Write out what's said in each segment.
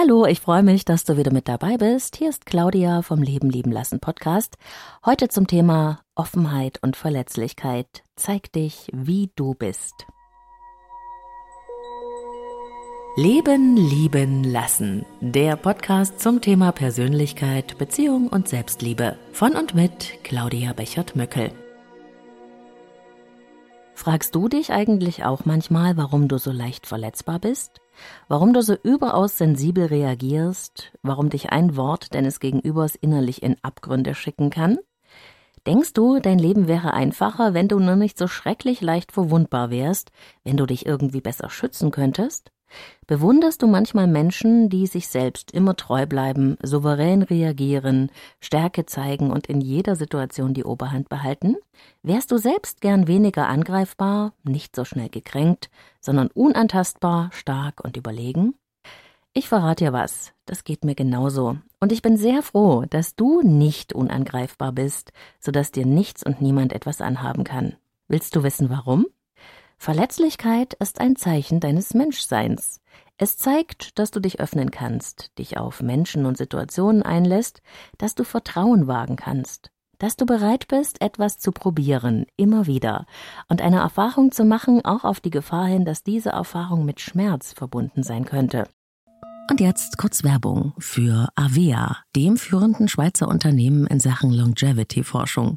Hallo, ich freue mich, dass du wieder mit dabei bist. Hier ist Claudia vom Leben lieben lassen Podcast. Heute zum Thema Offenheit und Verletzlichkeit. Zeig dich, wie du bist. Leben lieben lassen. Der Podcast zum Thema Persönlichkeit, Beziehung und Selbstliebe. Von und mit Claudia Bechert-Möckel. Fragst du dich eigentlich auch manchmal, warum du so leicht verletzbar bist? Warum du so überaus sensibel reagierst? Warum dich ein Wort deines Gegenübers innerlich in Abgründe schicken kann? Denkst du, dein Leben wäre einfacher, wenn du nur nicht so schrecklich leicht verwundbar wärst, wenn du dich irgendwie besser schützen könntest? Bewunderst du manchmal Menschen, die sich selbst immer treu bleiben, souverän reagieren, Stärke zeigen und in jeder Situation die Oberhand behalten? Wärst du selbst gern weniger angreifbar, nicht so schnell gekränkt, sondern unantastbar, stark und überlegen? Ich verrate dir was, das geht mir genauso. Und ich bin sehr froh, dass du nicht unangreifbar bist, so dass dir nichts und niemand etwas anhaben kann. Willst du wissen warum? Verletzlichkeit ist ein Zeichen deines Menschseins. Es zeigt, dass du dich öffnen kannst, dich auf Menschen und Situationen einlässt, dass du Vertrauen wagen kannst, dass du bereit bist, etwas zu probieren, immer wieder, und eine Erfahrung zu machen, auch auf die Gefahr hin, dass diese Erfahrung mit Schmerz verbunden sein könnte. Und jetzt kurz Werbung für Avea, dem führenden Schweizer Unternehmen in Sachen Longevity-Forschung.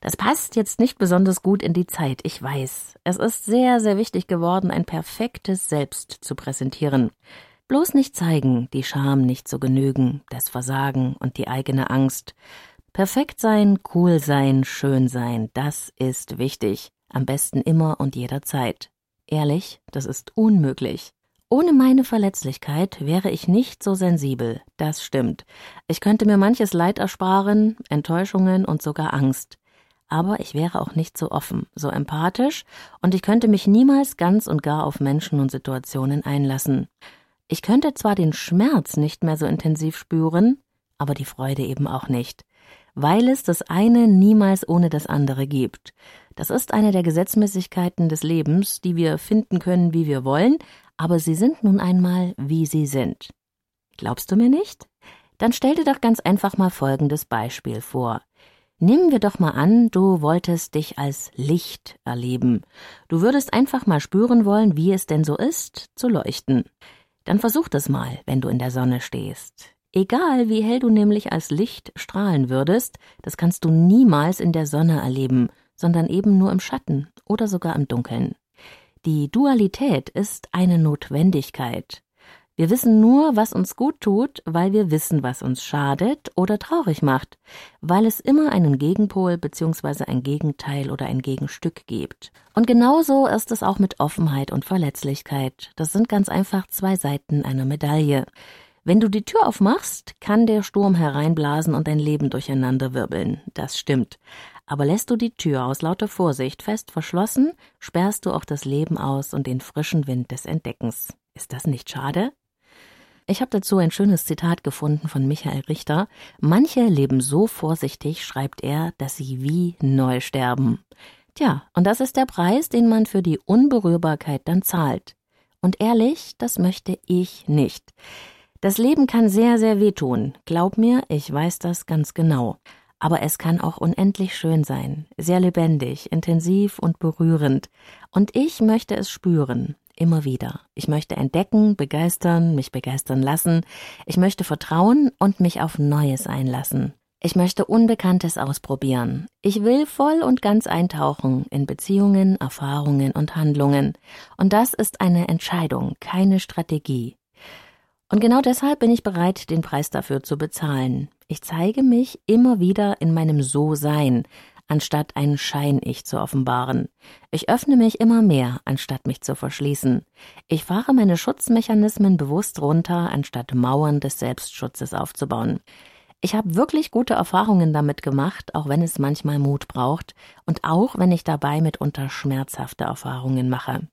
Das passt jetzt nicht besonders gut in die Zeit, ich weiß. Es ist sehr, sehr wichtig geworden, ein perfektes Selbst zu präsentieren. Bloß nicht zeigen, die Scham nicht zu genügen, das Versagen und die eigene Angst. Perfekt sein, cool sein, schön sein, das ist wichtig. Am besten immer und jederzeit. Ehrlich, das ist unmöglich. Ohne meine Verletzlichkeit wäre ich nicht so sensibel, das stimmt. Ich könnte mir manches Leid ersparen, Enttäuschungen und sogar Angst aber ich wäre auch nicht so offen, so empathisch, und ich könnte mich niemals ganz und gar auf Menschen und Situationen einlassen. Ich könnte zwar den Schmerz nicht mehr so intensiv spüren, aber die Freude eben auch nicht, weil es das eine niemals ohne das andere gibt. Das ist eine der Gesetzmäßigkeiten des Lebens, die wir finden können, wie wir wollen, aber sie sind nun einmal, wie sie sind. Glaubst du mir nicht? Dann stell dir doch ganz einfach mal folgendes Beispiel vor. Nehmen wir doch mal an, du wolltest dich als Licht erleben. Du würdest einfach mal spüren wollen, wie es denn so ist, zu leuchten. Dann versuch das mal, wenn du in der Sonne stehst. Egal wie hell du nämlich als Licht strahlen würdest, das kannst du niemals in der Sonne erleben, sondern eben nur im Schatten oder sogar im Dunkeln. Die Dualität ist eine Notwendigkeit. Wir wissen nur, was uns gut tut, weil wir wissen, was uns schadet oder traurig macht, weil es immer einen Gegenpol bzw. ein Gegenteil oder ein Gegenstück gibt. Und genauso ist es auch mit Offenheit und Verletzlichkeit. Das sind ganz einfach zwei Seiten einer Medaille. Wenn du die Tür aufmachst, kann der Sturm hereinblasen und dein Leben durcheinanderwirbeln. Das stimmt. Aber lässt du die Tür aus lauter Vorsicht fest verschlossen, sperrst du auch das Leben aus und den frischen Wind des Entdeckens. Ist das nicht schade? Ich habe dazu ein schönes Zitat gefunden von Michael Richter. Manche leben so vorsichtig, schreibt er, dass sie wie neu sterben. Tja, und das ist der Preis, den man für die Unberührbarkeit dann zahlt. Und ehrlich, das möchte ich nicht. Das Leben kann sehr, sehr wehtun. Glaub mir, ich weiß das ganz genau. Aber es kann auch unendlich schön sein, sehr lebendig, intensiv und berührend. Und ich möchte es spüren immer wieder. Ich möchte entdecken, begeistern, mich begeistern lassen. Ich möchte vertrauen und mich auf Neues einlassen. Ich möchte Unbekanntes ausprobieren. Ich will voll und ganz eintauchen in Beziehungen, Erfahrungen und Handlungen. Und das ist eine Entscheidung, keine Strategie. Und genau deshalb bin ich bereit, den Preis dafür zu bezahlen. Ich zeige mich immer wieder in meinem So-Sein, anstatt ein Schein-Ich zu offenbaren. Ich öffne mich immer mehr, anstatt mich zu verschließen. Ich fahre meine Schutzmechanismen bewusst runter, anstatt Mauern des Selbstschutzes aufzubauen. Ich habe wirklich gute Erfahrungen damit gemacht, auch wenn es manchmal Mut braucht und auch wenn ich dabei mitunter schmerzhafte Erfahrungen mache.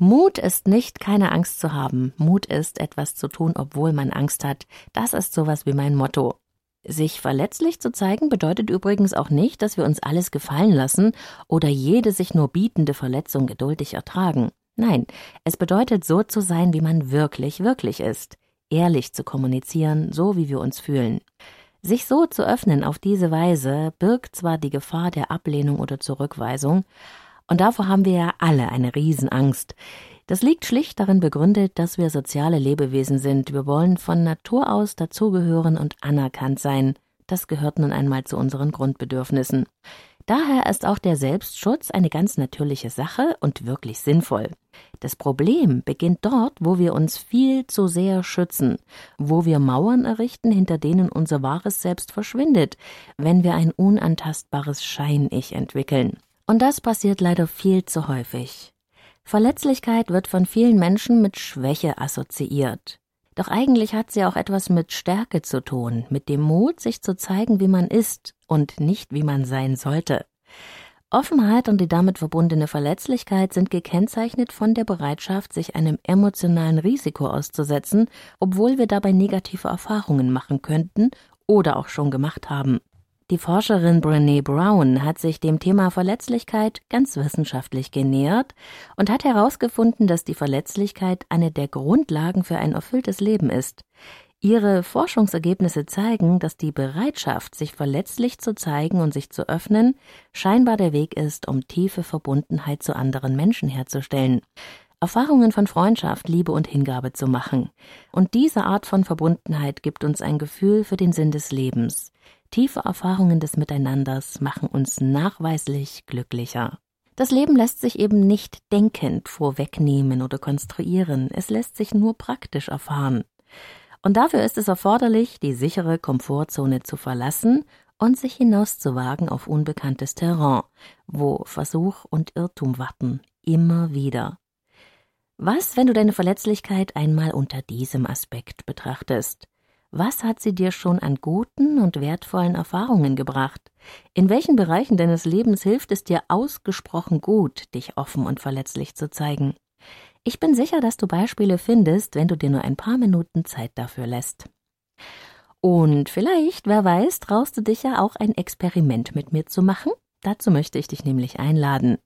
Mut ist nicht, keine Angst zu haben. Mut ist, etwas zu tun, obwohl man Angst hat. Das ist sowas wie mein Motto. Sich verletzlich zu zeigen bedeutet übrigens auch nicht, dass wir uns alles gefallen lassen oder jede sich nur bietende Verletzung geduldig ertragen. Nein, es bedeutet so zu sein, wie man wirklich, wirklich ist. Ehrlich zu kommunizieren, so wie wir uns fühlen. Sich so zu öffnen auf diese Weise birgt zwar die Gefahr der Ablehnung oder Zurückweisung, und davor haben wir ja alle eine Riesenangst. Das liegt schlicht darin begründet, dass wir soziale Lebewesen sind. Wir wollen von Natur aus dazugehören und anerkannt sein. Das gehört nun einmal zu unseren Grundbedürfnissen. Daher ist auch der Selbstschutz eine ganz natürliche Sache und wirklich sinnvoll. Das Problem beginnt dort, wo wir uns viel zu sehr schützen, wo wir Mauern errichten, hinter denen unser wahres Selbst verschwindet, wenn wir ein unantastbares Schein-Ich entwickeln. Und das passiert leider viel zu häufig. Verletzlichkeit wird von vielen Menschen mit Schwäche assoziiert. Doch eigentlich hat sie auch etwas mit Stärke zu tun, mit dem Mut, sich zu zeigen, wie man ist und nicht wie man sein sollte. Offenheit und die damit verbundene Verletzlichkeit sind gekennzeichnet von der Bereitschaft, sich einem emotionalen Risiko auszusetzen, obwohl wir dabei negative Erfahrungen machen könnten oder auch schon gemacht haben. Die Forscherin Brené Brown hat sich dem Thema Verletzlichkeit ganz wissenschaftlich genähert und hat herausgefunden, dass die Verletzlichkeit eine der Grundlagen für ein erfülltes Leben ist. Ihre Forschungsergebnisse zeigen, dass die Bereitschaft, sich verletzlich zu zeigen und sich zu öffnen, scheinbar der Weg ist, um tiefe Verbundenheit zu anderen Menschen herzustellen. Erfahrungen von Freundschaft, Liebe und Hingabe zu machen. Und diese Art von Verbundenheit gibt uns ein Gefühl für den Sinn des Lebens. Tiefe Erfahrungen des Miteinanders machen uns nachweislich glücklicher. Das Leben lässt sich eben nicht denkend vorwegnehmen oder konstruieren, es lässt sich nur praktisch erfahren. Und dafür ist es erforderlich, die sichere Komfortzone zu verlassen und sich hinauszuwagen auf unbekanntes Terrain, wo Versuch und Irrtum warten, immer wieder. Was, wenn du deine Verletzlichkeit einmal unter diesem Aspekt betrachtest? Was hat sie dir schon an guten und wertvollen Erfahrungen gebracht? In welchen Bereichen deines Lebens hilft es dir ausgesprochen gut, dich offen und verletzlich zu zeigen? Ich bin sicher, dass du Beispiele findest, wenn du dir nur ein paar Minuten Zeit dafür lässt. Und vielleicht, wer weiß, traust du dich ja auch ein Experiment mit mir zu machen? Dazu möchte ich dich nämlich einladen.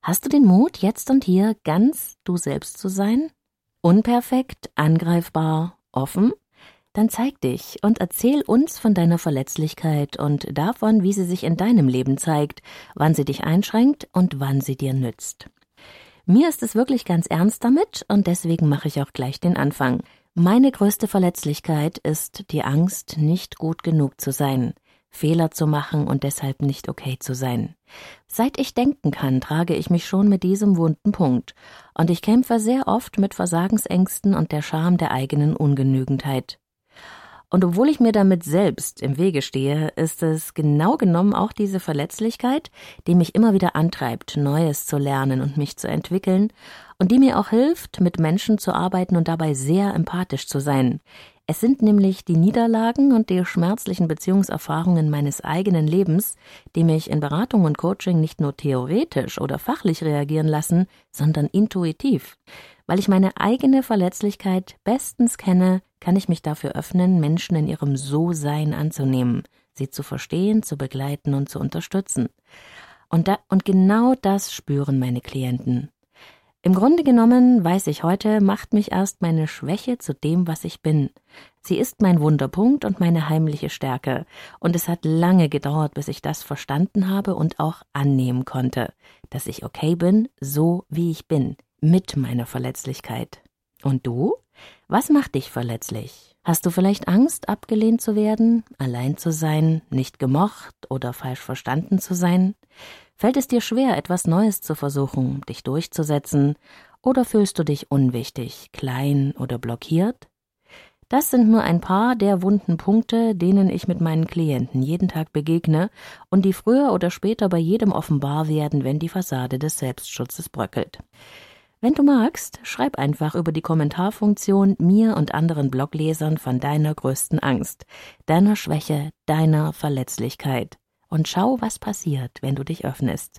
Hast du den Mut, jetzt und hier ganz du selbst zu sein? Unperfekt, angreifbar, offen? Dann zeig dich und erzähl uns von deiner Verletzlichkeit und davon, wie sie sich in deinem Leben zeigt, wann sie dich einschränkt und wann sie dir nützt. Mir ist es wirklich ganz ernst damit und deswegen mache ich auch gleich den Anfang. Meine größte Verletzlichkeit ist die Angst, nicht gut genug zu sein, Fehler zu machen und deshalb nicht okay zu sein. Seit ich denken kann, trage ich mich schon mit diesem wunden Punkt, und ich kämpfe sehr oft mit Versagensängsten und der Scham der eigenen Ungenügendheit. Und obwohl ich mir damit selbst im Wege stehe, ist es genau genommen auch diese Verletzlichkeit, die mich immer wieder antreibt, Neues zu lernen und mich zu entwickeln und die mir auch hilft, mit Menschen zu arbeiten und dabei sehr empathisch zu sein. Es sind nämlich die Niederlagen und die schmerzlichen Beziehungserfahrungen meines eigenen Lebens, die mich in Beratung und Coaching nicht nur theoretisch oder fachlich reagieren lassen, sondern intuitiv, weil ich meine eigene Verletzlichkeit bestens kenne, kann ich mich dafür öffnen, Menschen in ihrem So-Sein anzunehmen, sie zu verstehen, zu begleiten und zu unterstützen. Und, da, und genau das spüren meine Klienten. Im Grunde genommen, weiß ich heute, macht mich erst meine Schwäche zu dem, was ich bin. Sie ist mein Wunderpunkt und meine heimliche Stärke. Und es hat lange gedauert, bis ich das verstanden habe und auch annehmen konnte, dass ich okay bin, so wie ich bin, mit meiner Verletzlichkeit. Und du? Was macht dich verletzlich? Hast du vielleicht Angst, abgelehnt zu werden, allein zu sein, nicht gemocht oder falsch verstanden zu sein? Fällt es dir schwer, etwas Neues zu versuchen, dich durchzusetzen, oder fühlst du dich unwichtig, klein oder blockiert? Das sind nur ein paar der wunden Punkte, denen ich mit meinen Klienten jeden Tag begegne und die früher oder später bei jedem offenbar werden, wenn die Fassade des Selbstschutzes bröckelt. Wenn du magst, schreib einfach über die Kommentarfunktion mir und anderen Bloglesern von deiner größten Angst, deiner Schwäche, deiner Verletzlichkeit und schau, was passiert, wenn du dich öffnest.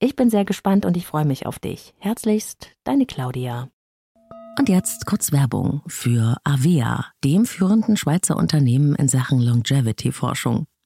Ich bin sehr gespannt und ich freue mich auf dich. Herzlichst, deine Claudia. Und jetzt kurz Werbung für Avea, dem führenden Schweizer Unternehmen in Sachen Longevity-Forschung.